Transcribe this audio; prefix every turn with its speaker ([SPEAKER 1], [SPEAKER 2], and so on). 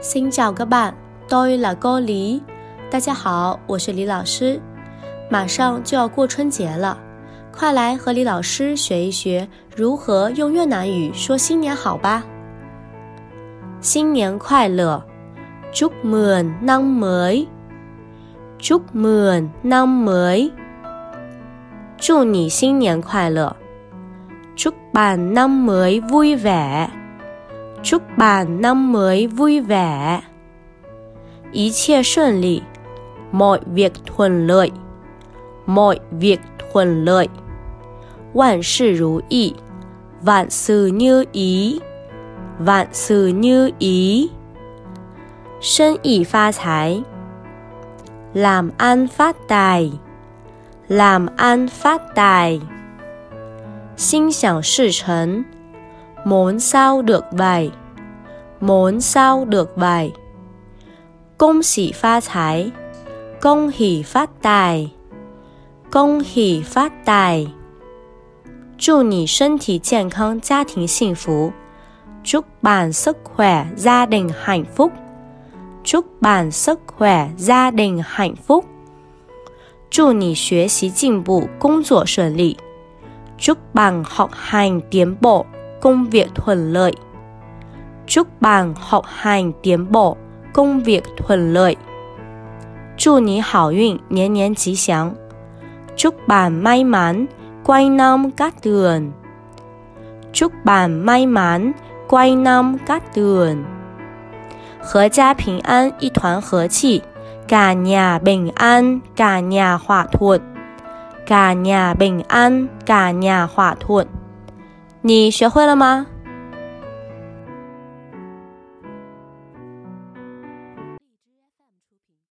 [SPEAKER 1] 新交个伴，多与老哥离。大家好，我是李老师。马上就要过春节了，快来和李老师学一学如何用越南语说新年好吧！新年快乐，chúc mừng năm mới，chúc mừng năm mới，祝你新年快乐，chúc bạn năm mới vui vẻ。Chúc bạn năm mới vui vẻ. Ý 切顺利, mọi việc thuận lợi. Mọi việc thuận lợi. Vạn sự如意, vạn sự như ý. Vạn sự như ý. 生意发财, làm ăn phát tài. Làm ăn phát tài. 心想事成 muốn sao được vậy muốn sao được vậy công sĩ phát tài công hỷ phát tài công hỷ phát tài 祝你身体健康，家庭幸福。Chúc bạn sức khỏe, gia đình hạnh phúc. Chúc bạn sức khỏe, gia đình hạnh phúc. 祝你学习进步，工作顺利。Chúc bạn học hành tiến bộ, công việc thuận lợi. Chúc bạn học hành tiến bộ, công việc thuận lợi. 祝你好运，年年吉祥。Chúc bạn may mắn, quay năm cát tường. Chúc bạn may mắn, quay năm cát tường. 阖家平安，一团和气。cả nhà bình an, cả nhà hòa thuận. Cả nhà bình an, cả nhà hòa thuận. 你学会了吗？